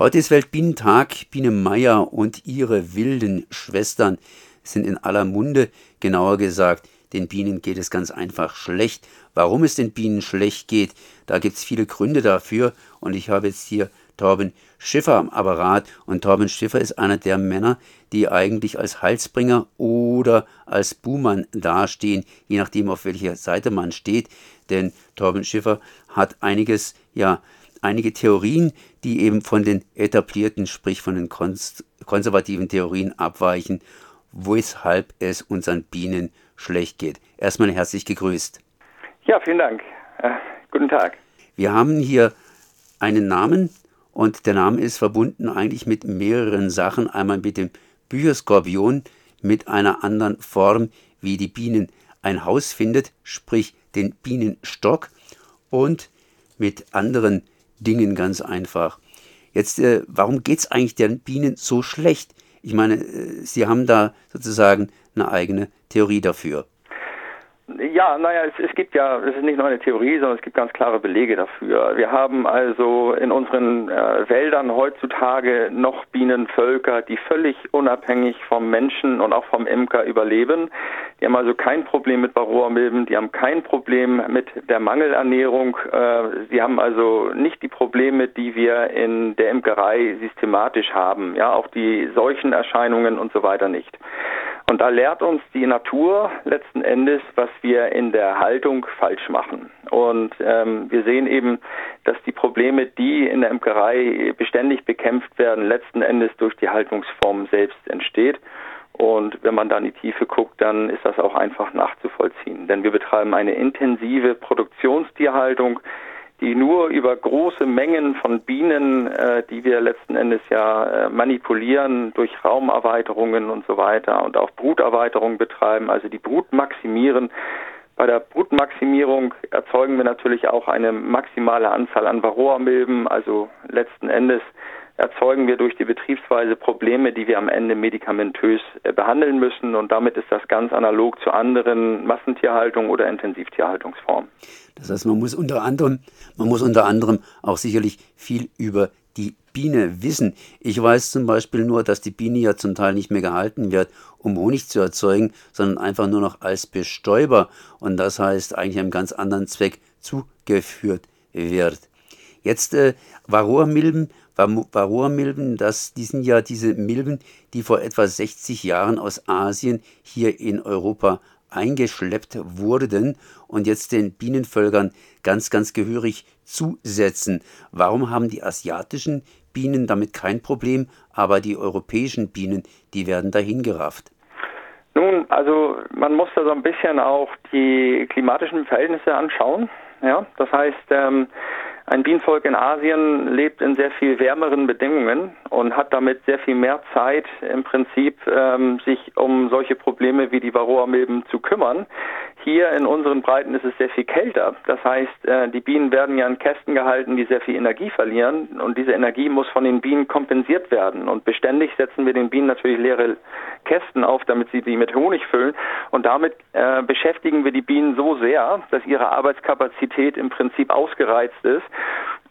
Heute ist Weltbienentag. Biene Meier und ihre wilden Schwestern sind in aller Munde. Genauer gesagt, den Bienen geht es ganz einfach schlecht. Warum es den Bienen schlecht geht, da gibt es viele Gründe dafür. Und ich habe jetzt hier Torben Schiffer am Apparat. Und Torben Schiffer ist einer der Männer, die eigentlich als Halsbringer oder als Buhmann dastehen, je nachdem, auf welcher Seite man steht. Denn Torben Schiffer hat einiges, ja, einige Theorien, die eben von den etablierten, sprich von den konservativen Theorien abweichen, weshalb es unseren Bienen schlecht geht. Erstmal herzlich gegrüßt. Ja, vielen Dank. Äh, guten Tag. Wir haben hier einen Namen und der Name ist verbunden eigentlich mit mehreren Sachen. Einmal mit dem Bücherskorpion, mit einer anderen Form, wie die Bienen ein Haus findet, sprich den Bienenstock und mit anderen Dingen ganz einfach. Jetzt, äh, warum geht es eigentlich den Bienen so schlecht? Ich meine, äh, Sie haben da sozusagen eine eigene Theorie dafür. Ja, naja, es, es gibt ja, es ist nicht nur eine Theorie, sondern es gibt ganz klare Belege dafür. Wir haben also in unseren äh, Wäldern heutzutage noch Bienenvölker, die völlig unabhängig vom Menschen und auch vom Imker überleben. Die haben also kein Problem mit Varroamilben, die haben kein Problem mit der Mangelernährung. Äh, sie haben also nicht die Probleme, die wir in der Imkerei systematisch haben. Ja, auch die Seuchenerscheinungen und so weiter nicht. Und da lehrt uns die Natur letzten Endes, was wir in der Haltung falsch machen. Und ähm, wir sehen eben, dass die Probleme, die in der Imkerei beständig bekämpft werden, letzten Endes durch die Haltungsform selbst entsteht. Und wenn man da in die Tiefe guckt, dann ist das auch einfach nachzuvollziehen. Denn wir betreiben eine intensive Produktionstierhaltung, die nur über große Mengen von Bienen, äh, die wir letzten Endes ja äh, manipulieren durch Raumerweiterungen und so weiter und auch Bruterweiterungen betreiben, also die Brut maximieren. Bei der Brutmaximierung erzeugen wir natürlich auch eine maximale Anzahl an Varroamilben, also letzten Endes erzeugen wir durch die Betriebsweise Probleme, die wir am Ende medikamentös äh, behandeln müssen. Und damit ist das ganz analog zu anderen Massentierhaltung oder Intensivtierhaltungsformen. Das heißt, man muss unter anderem, man muss unter anderem auch sicherlich viel über die Biene wissen. Ich weiß zum Beispiel nur, dass die Biene ja zum Teil nicht mehr gehalten wird, um Honig zu erzeugen, sondern einfach nur noch als Bestäuber und das heißt eigentlich einem ganz anderen Zweck zugeführt wird. Jetzt äh, Varroa-Milben Varroa-Milben, das, die sind ja diese Milben, die vor etwa 60 Jahren aus Asien hier in Europa eingeschleppt wurden und jetzt den Bienenvölkern ganz, ganz gehörig zusetzen. Warum haben die asiatischen Bienen damit kein Problem, aber die europäischen Bienen, die werden dahin gerafft? Nun, also man muss da so ein bisschen auch die klimatischen Verhältnisse anschauen. Ja, das heißt, ähm, ein Bienenvolk in Asien lebt in sehr viel wärmeren Bedingungen und hat damit sehr viel mehr Zeit, im Prinzip ähm, sich um solche Probleme wie die Varroamilben zu kümmern. Hier in unseren Breiten ist es sehr viel kälter. Das heißt, äh, die Bienen werden ja in Kästen gehalten, die sehr viel Energie verlieren und diese Energie muss von den Bienen kompensiert werden. Und beständig setzen wir den Bienen natürlich leere Kästen auf, damit sie die mit Honig füllen. Und damit äh, beschäftigen wir die Bienen so sehr, dass ihre Arbeitskapazität im Prinzip ausgereizt ist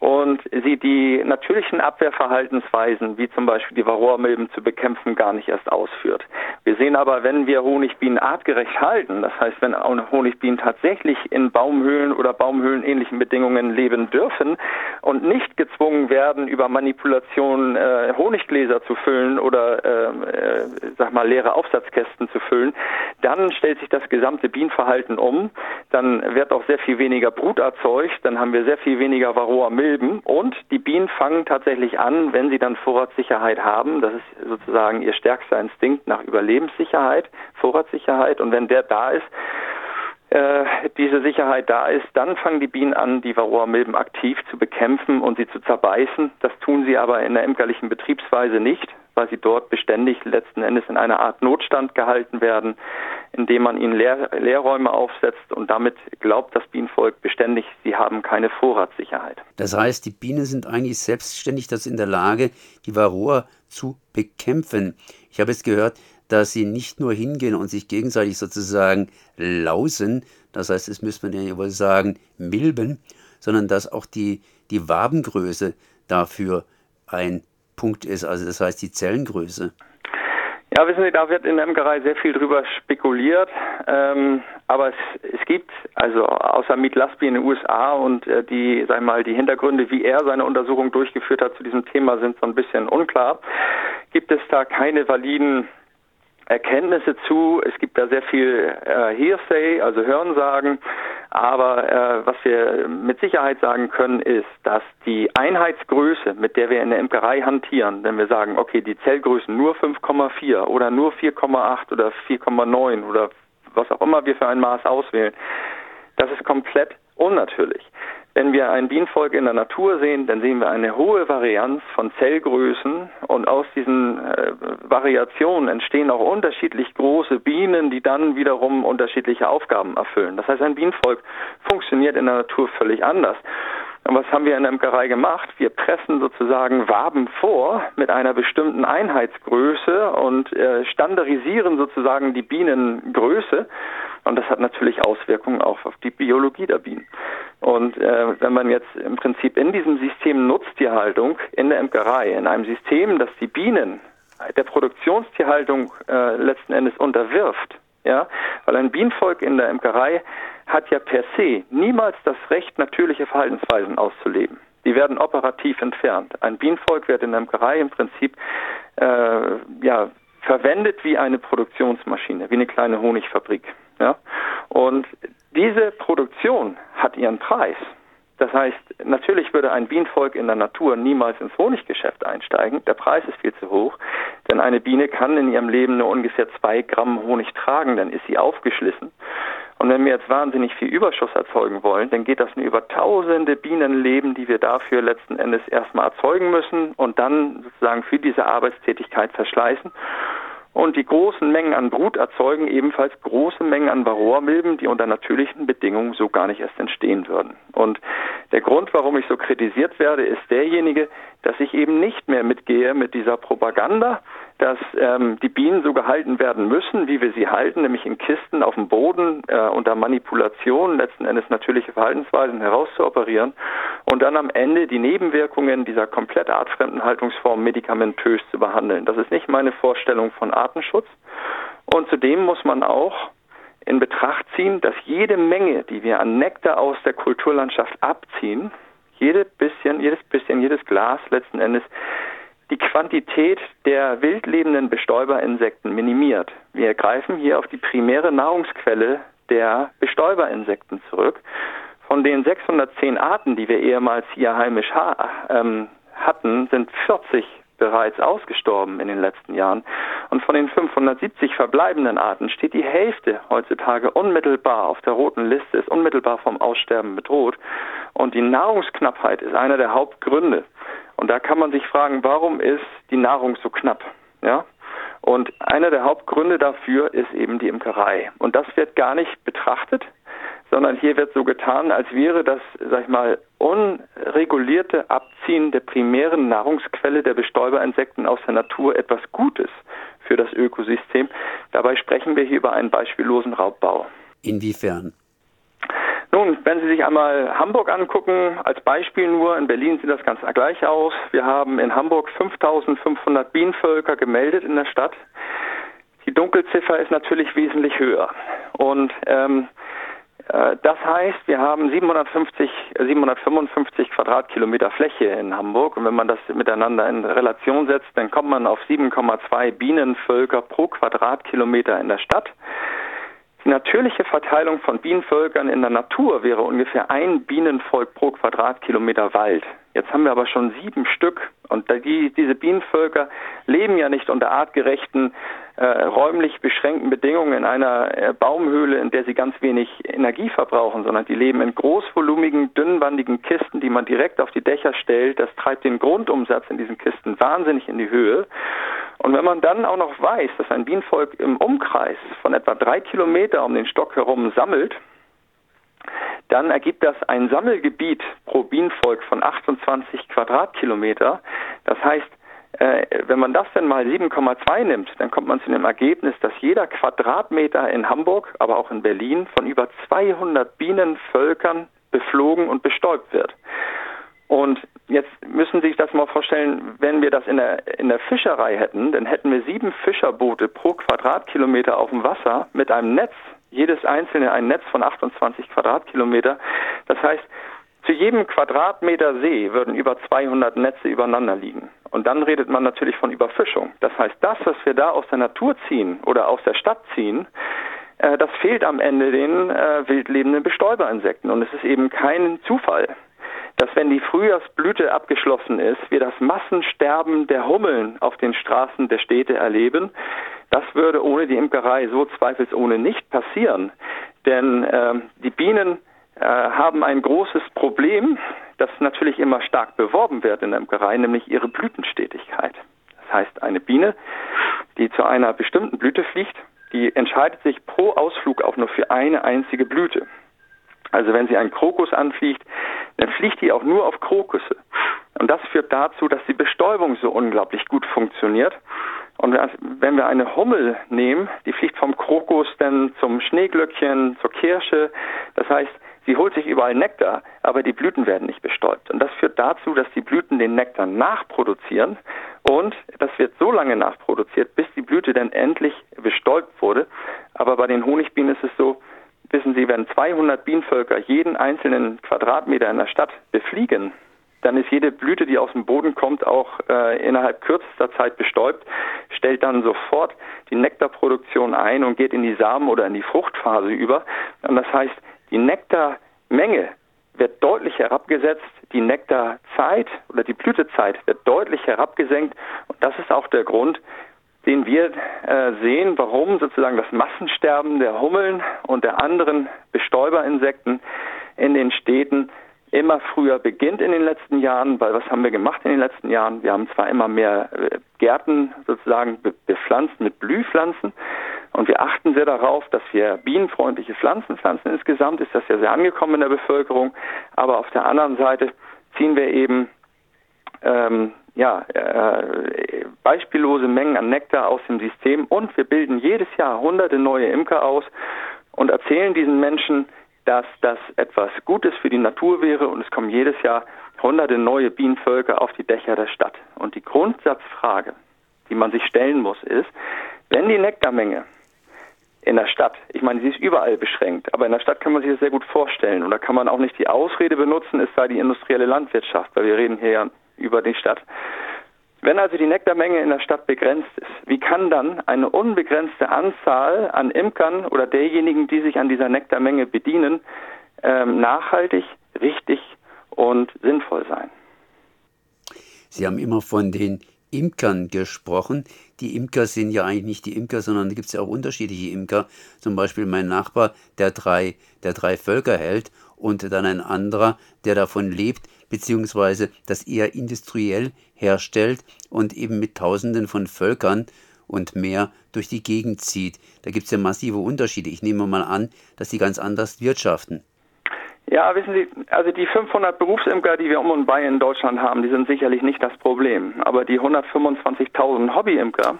und sie die natürlichen Abwehrverhaltensweisen, wie zum Beispiel die Varroamilben zu bekämpfen, gar nicht erst ausführt. Wir sehen aber, wenn wir Honigbienen artgerecht halten, das heißt, wenn Honigbienen tatsächlich in Baumhöhlen oder Baumhöhlenähnlichen Bedingungen leben dürfen und nicht gezwungen werden, über Manipulation äh, Honiggläser zu füllen oder äh, äh, sag mal leere Aufsatzkästen zu füllen, dann stellt sich das gesamte Bienenverhalten um. Dann wird auch sehr viel weniger Brut erzeugt, dann haben wir sehr viel weniger Varroamilben Milben und die Bienen fangen tatsächlich an, wenn sie dann Vorratssicherheit haben, das ist sozusagen ihr stärkster Instinkt nach Überlebenssicherheit, Vorratssicherheit. Und wenn der da ist, äh, diese Sicherheit da ist, dann fangen die Bienen an, die Varroa-Milben aktiv zu bekämpfen und sie zu zerbeißen. Das tun sie aber in der imkerlichen Betriebsweise nicht, weil sie dort beständig letzten Endes in einer Art Notstand gehalten werden, indem man ihnen Lehr Lehrräume aufsetzt und damit glaubt das Bienenvolk beständig, sie haben keine Vorratssicherheit. Das heißt, die Bienen sind eigentlich selbstständig dazu in der Lage, die Varroa zu bekämpfen. Ich habe jetzt gehört, dass sie nicht nur hingehen und sich gegenseitig sozusagen lausen, das heißt, das müsste man ja wohl sagen, milben, sondern dass auch die, die Wabengröße dafür ein Punkt ist, also das heißt die Zellengröße. Ja, wissen Sie, da wird in der Imkerei sehr viel drüber spekuliert. Ähm, aber es, es gibt, also außer Meat Lasby in den USA und äh, die, sag mal, die Hintergründe, wie er seine Untersuchung durchgeführt hat zu diesem Thema, sind so ein bisschen unklar. Gibt es da keine validen Erkenntnisse zu. Es gibt da sehr viel äh, Hearsay, also Hörensagen. Aber äh, was wir mit Sicherheit sagen können, ist, dass die Einheitsgröße, mit der wir in der Imkerei hantieren, wenn wir sagen, okay, die Zellgrößen nur 5,4 oder nur 4,8 oder 4,9 oder was auch immer wir für ein Maß auswählen, das ist komplett unnatürlich. Wenn wir ein Bienenvolk in der Natur sehen, dann sehen wir eine hohe Varianz von Zellgrößen und aus diesen äh, Variationen entstehen auch unterschiedlich große Bienen, die dann wiederum unterschiedliche Aufgaben erfüllen. Das heißt, ein Bienenvolk funktioniert in der Natur völlig anders. Und was haben wir in der Imkerei gemacht? Wir pressen sozusagen Waben vor mit einer bestimmten Einheitsgröße und äh, standardisieren sozusagen die Bienengröße. Und das hat natürlich Auswirkungen auch auf die Biologie der Bienen. Und äh, wenn man jetzt im Prinzip in diesem System Nutztierhaltung in der Imkerei, in einem System, das die Bienen der Produktionstierhaltung äh, letzten Endes unterwirft, ja, weil ein Bienenvolk in der Imkerei hat ja per se niemals das Recht, natürliche Verhaltensweisen auszuleben. Die werden operativ entfernt. Ein Bienenvolk wird in der Imkerei im Prinzip äh, ja, verwendet wie eine Produktionsmaschine, wie eine kleine Honigfabrik. Ja? Und diese Produktion hat ihren Preis. Das heißt, natürlich würde ein Bienenvolk in der Natur niemals ins Honiggeschäft einsteigen. Der Preis ist viel zu hoch, denn eine Biene kann in ihrem Leben nur ungefähr zwei Gramm Honig tragen, dann ist sie aufgeschlissen. Und wenn wir jetzt wahnsinnig viel Überschuss erzeugen wollen, dann geht das nur über tausende Bienenleben, die wir dafür letzten Endes erstmal erzeugen müssen und dann sozusagen für diese Arbeitstätigkeit verschleißen. Und die großen Mengen an Brut erzeugen ebenfalls große Mengen an Varroamilben, die unter natürlichen Bedingungen so gar nicht erst entstehen würden. Und der Grund, warum ich so kritisiert werde, ist derjenige, dass ich eben nicht mehr mitgehe mit dieser Propaganda, dass ähm, die Bienen so gehalten werden müssen, wie wir sie halten, nämlich in Kisten auf dem Boden äh, unter Manipulation letzten Endes natürliche Verhaltensweisen herauszuoperieren und dann am Ende die Nebenwirkungen dieser komplett artfremden Haltungsform medikamentös zu behandeln. Das ist nicht meine Vorstellung von Artenschutz. Und zudem muss man auch in Betracht ziehen, dass jede Menge, die wir an Nektar aus der Kulturlandschaft abziehen, jede bisschen, jedes bisschen, jedes Glas letzten Endes die Quantität der wildlebenden Bestäuberinsekten minimiert. Wir greifen hier auf die primäre Nahrungsquelle der Bestäuberinsekten zurück. Von den 610 Arten, die wir ehemals hier heimisch ha ähm, hatten, sind 40 bereits ausgestorben in den letzten Jahren. Und von den 570 verbleibenden Arten steht die Hälfte heutzutage unmittelbar auf der roten Liste, ist unmittelbar vom Aussterben bedroht. Und die Nahrungsknappheit ist einer der Hauptgründe. Und da kann man sich fragen, warum ist die Nahrung so knapp? Ja? Und einer der Hauptgründe dafür ist eben die Imkerei. Und das wird gar nicht betrachtet, sondern hier wird so getan, als wäre das, sag ich mal, unregulierte Abziehen der primären Nahrungsquelle der Bestäuberinsekten aus der Natur etwas Gutes für das Ökosystem. Dabei sprechen wir hier über einen beispiellosen Raubbau. Inwiefern? Nun, wenn Sie sich einmal Hamburg angucken, als Beispiel nur, in Berlin sieht das ganz gleich aus. Wir haben in Hamburg 5500 Bienenvölker gemeldet in der Stadt. Die Dunkelziffer ist natürlich wesentlich höher. Und ähm, äh, das heißt, wir haben 750, 755 äh, Quadratkilometer Fläche in Hamburg. Und wenn man das miteinander in Relation setzt, dann kommt man auf 7,2 Bienenvölker pro Quadratkilometer in der Stadt. Die natürliche Verteilung von Bienenvölkern in der Natur wäre ungefähr ein Bienenvolk pro Quadratkilometer Wald. Jetzt haben wir aber schon sieben Stück und die, diese Bienenvölker leben ja nicht unter artgerechten, äh, räumlich beschränkten Bedingungen in einer äh, Baumhöhle, in der sie ganz wenig Energie verbrauchen, sondern die leben in großvolumigen, dünnwandigen Kisten, die man direkt auf die Dächer stellt. Das treibt den Grundumsatz in diesen Kisten wahnsinnig in die Höhe. Und wenn man dann auch noch weiß, dass ein Bienenvolk im Umkreis von etwa drei Kilometer um den Stock herum sammelt, dann ergibt das ein Sammelgebiet pro Bienenvolk von 28 Quadratkilometer. Das heißt, äh, wenn man das dann mal 7,2 nimmt, dann kommt man zu dem Ergebnis, dass jeder Quadratmeter in Hamburg, aber auch in Berlin von über 200 Bienenvölkern beflogen und bestäubt wird. Und jetzt müssen Sie sich das mal vorstellen, wenn wir das in der, in der Fischerei hätten, dann hätten wir sieben Fischerboote pro Quadratkilometer auf dem Wasser mit einem Netz, jedes einzelne ein Netz von 28 Quadratkilometer. Das heißt, zu jedem Quadratmeter See würden über 200 Netze übereinander liegen. Und dann redet man natürlich von Überfischung. Das heißt, das, was wir da aus der Natur ziehen oder aus der Stadt ziehen, äh, das fehlt am Ende den äh, wildlebenden Bestäuberinsekten. Und es ist eben kein Zufall, dass wenn die Frühjahrsblüte abgeschlossen ist, wir das Massensterben der Hummeln auf den Straßen der Städte erleben. Das würde ohne die Imkerei so zweifelsohne nicht passieren. Denn äh, die Bienen äh, haben ein großes Problem, das natürlich immer stark beworben wird in der Imkerei, nämlich ihre Blütenstetigkeit. Das heißt, eine Biene, die zu einer bestimmten Blüte fliegt, die entscheidet sich pro Ausflug auch nur für eine einzige Blüte. Also wenn sie einen Krokus anfliegt, dann fliegt die auch nur auf Krokusse. Und das führt dazu, dass die Bestäubung so unglaublich gut funktioniert. Und wenn wir eine Hummel nehmen, die fliegt vom Krokus dann zum Schneeglöckchen, zur Kirsche. Das heißt, sie holt sich überall Nektar, aber die Blüten werden nicht bestäubt. Und das führt dazu, dass die Blüten den Nektar nachproduzieren. Und das wird so lange nachproduziert, bis die Blüte dann endlich bestäubt wurde. Aber bei den Honigbienen ist es so, wissen Sie, wenn 200 Bienenvölker jeden einzelnen Quadratmeter in der Stadt befliegen, dann ist jede Blüte, die aus dem Boden kommt, auch äh, innerhalb kürzester Zeit bestäubt, stellt dann sofort die Nektarproduktion ein und geht in die Samen- oder in die Fruchtphase über. Und das heißt, die Nektarmenge wird deutlich herabgesetzt, die Nektarzeit oder die Blütezeit wird deutlich herabgesenkt. Und das ist auch der Grund, den wir äh, sehen, warum sozusagen das Massensterben der Hummeln und der anderen Bestäuberinsekten in den Städten immer früher beginnt in den letzten Jahren, weil was haben wir gemacht in den letzten Jahren? Wir haben zwar immer mehr äh, Gärten sozusagen bepflanzt mit Blühpflanzen und wir achten sehr darauf, dass wir bienenfreundliche Pflanzen pflanzen. Insgesamt ist das ja sehr angekommen in der Bevölkerung, aber auf der anderen Seite ziehen wir eben ähm, ja, äh, beispiellose Mengen an Nektar aus dem System und wir bilden jedes Jahr hunderte neue Imker aus und erzählen diesen Menschen, dass das etwas Gutes für die Natur wäre und es kommen jedes Jahr hunderte neue Bienenvölker auf die Dächer der Stadt. Und die Grundsatzfrage, die man sich stellen muss, ist, wenn die Nektarmenge in der Stadt, ich meine, sie ist überall beschränkt, aber in der Stadt kann man sich das sehr gut vorstellen und da kann man auch nicht die Ausrede benutzen, es sei die industrielle Landwirtschaft, weil wir reden hier ja über die Stadt. Wenn also die Nektarmenge in der Stadt begrenzt ist, wie kann dann eine unbegrenzte Anzahl an Imkern oder derjenigen, die sich an dieser Nektarmenge bedienen, ähm, nachhaltig, richtig und sinnvoll sein? Sie haben immer von den Imkern gesprochen. Die Imker sind ja eigentlich nicht die Imker, sondern da gibt es ja auch unterschiedliche Imker. Zum Beispiel mein Nachbar, der drei, der drei Völker hält und dann ein anderer, der davon lebt, beziehungsweise das eher industriell herstellt und eben mit Tausenden von Völkern und mehr durch die Gegend zieht. Da gibt es ja massive Unterschiede. Ich nehme mal an, dass sie ganz anders wirtschaften. Ja, wissen Sie, also die 500 Berufsimker, die wir um und bei in Deutschland haben, die sind sicherlich nicht das Problem. Aber die 125.000 Hobbyimker,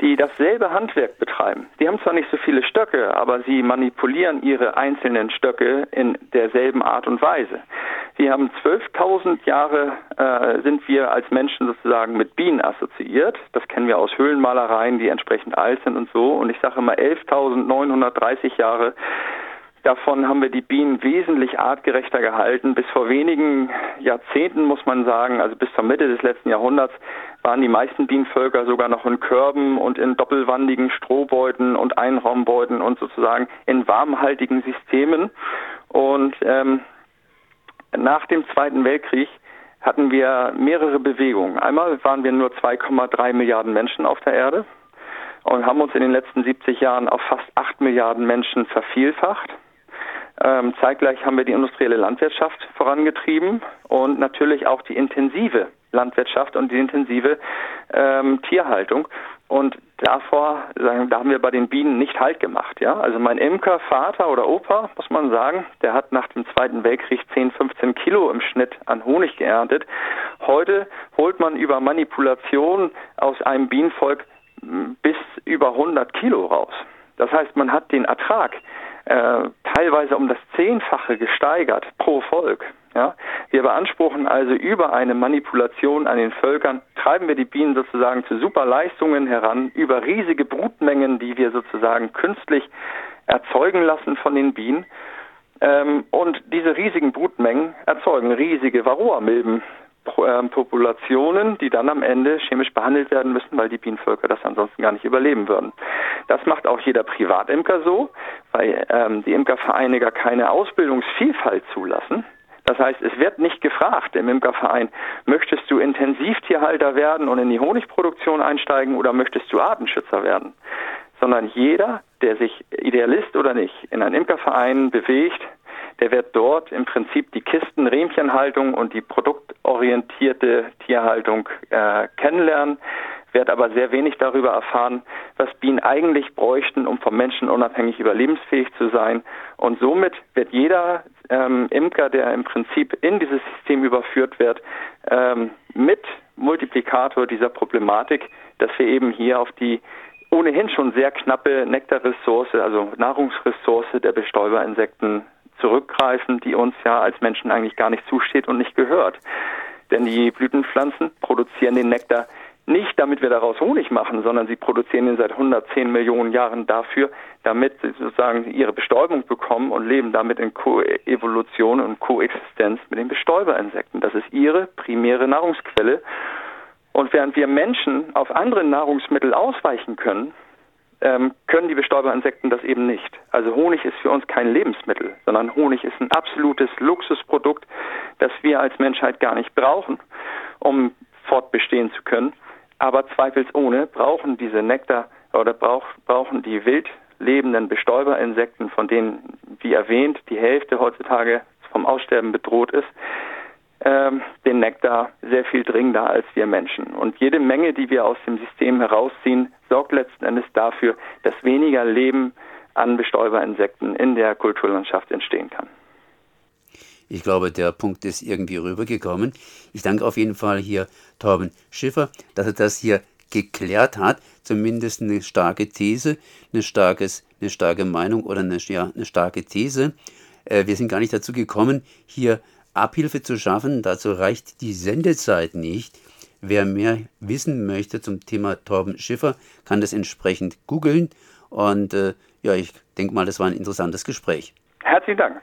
die dasselbe Handwerk betreiben, die haben zwar nicht so viele Stöcke, aber sie manipulieren ihre einzelnen Stöcke in derselben Art und Weise. Wir haben 12.000 Jahre äh, sind wir als Menschen sozusagen mit Bienen assoziiert. Das kennen wir aus Höhlenmalereien, die entsprechend alt sind und so. Und ich sage immer 11.930 Jahre Davon haben wir die Bienen wesentlich artgerechter gehalten. Bis vor wenigen Jahrzehnten muss man sagen, also bis zur Mitte des letzten Jahrhunderts, waren die meisten Bienenvölker sogar noch in Körben und in doppelwandigen Strohbeuten und Einraumbeuten und sozusagen in warmhaltigen Systemen. Und ähm, nach dem Zweiten Weltkrieg hatten wir mehrere Bewegungen. Einmal waren wir nur 2,3 Milliarden Menschen auf der Erde und haben uns in den letzten 70 Jahren auf fast 8 Milliarden Menschen vervielfacht. Ähm, zeitgleich haben wir die industrielle Landwirtschaft vorangetrieben und natürlich auch die intensive Landwirtschaft und die intensive ähm, Tierhaltung. Und davor, sagen, da haben wir bei den Bienen nicht Halt gemacht. Ja? Also mein Imker, Vater oder Opa, muss man sagen, der hat nach dem Zweiten Weltkrieg 10, 15 Kilo im Schnitt an Honig geerntet. Heute holt man über Manipulation aus einem Bienenvolk bis über 100 Kilo raus. Das heißt, man hat den Ertrag äh, teilweise um das Zehnfache gesteigert pro Volk. Ja? Wir beanspruchen also über eine Manipulation an den Völkern, treiben wir die Bienen sozusagen zu Superleistungen heran, über riesige Brutmengen, die wir sozusagen künstlich erzeugen lassen von den Bienen. Ähm, und diese riesigen Brutmengen erzeugen riesige Varroa-Milben. Ähm, Populationen, die dann am Ende chemisch behandelt werden müssen, weil die Bienenvölker das ansonsten gar nicht überleben würden. Das macht auch jeder Privatimker so, weil ähm, die Imkervereine gar keine Ausbildungsvielfalt zulassen. Das heißt, es wird nicht gefragt im Imkerverein, möchtest du Intensivtierhalter werden und in die Honigproduktion einsteigen oder möchtest du Artenschützer werden? Sondern jeder, der sich Idealist oder nicht in einen Imkerverein bewegt, der wird dort im Prinzip die Kisten, Riemchenhaltung und die produktorientierte Tierhaltung äh, kennenlernen, wird aber sehr wenig darüber erfahren, was Bienen eigentlich bräuchten, um vom Menschen unabhängig überlebensfähig zu sein. Und somit wird jeder ähm, Imker, der im Prinzip in dieses System überführt wird, ähm, mit Multiplikator dieser Problematik, dass wir eben hier auf die ohnehin schon sehr knappe Nektarressource, also Nahrungsressource der Bestäuberinsekten zurückgreifen, die uns ja als Menschen eigentlich gar nicht zusteht und nicht gehört. Denn die Blütenpflanzen produzieren den Nektar nicht, damit wir daraus Honig machen, sondern sie produzieren ihn seit 110 Millionen Jahren dafür, damit sie sozusagen ihre Bestäubung bekommen und leben damit in Koevolution und Koexistenz mit den Bestäuberinsekten. Das ist ihre primäre Nahrungsquelle. Und während wir Menschen auf andere Nahrungsmittel ausweichen können, ähm, können die Bestäuberinsekten das eben nicht. Also Honig ist für uns kein Lebensmittel, sondern Honig ist ein absolutes Luxusprodukt, das wir als Menschheit gar nicht brauchen, um fortbestehen zu können. Aber zweifelsohne brauchen diese Nektar oder brauch, brauchen die wild lebenden Bestäuberinsekten, von denen, wie erwähnt, die Hälfte heutzutage vom Aussterben bedroht ist, ähm, den Nektar sehr viel dringender als wir Menschen. Und jede Menge, die wir aus dem System herausziehen, sorgt letzten Endes dafür, dass weniger Leben an Bestäuberinsekten in der Kulturlandschaft entstehen kann. Ich glaube, der Punkt ist irgendwie rübergekommen. Ich danke auf jeden Fall hier Torben Schiffer, dass er das hier geklärt hat. Zumindest eine starke These, eine, starkes, eine starke Meinung oder eine, ja, eine starke These. Äh, wir sind gar nicht dazu gekommen, hier Abhilfe zu schaffen. Dazu reicht die Sendezeit nicht. Wer mehr wissen möchte zum Thema Torben Schiffer, kann das entsprechend googeln. Und äh, ja, ich denke mal, das war ein interessantes Gespräch. Herzlichen Dank.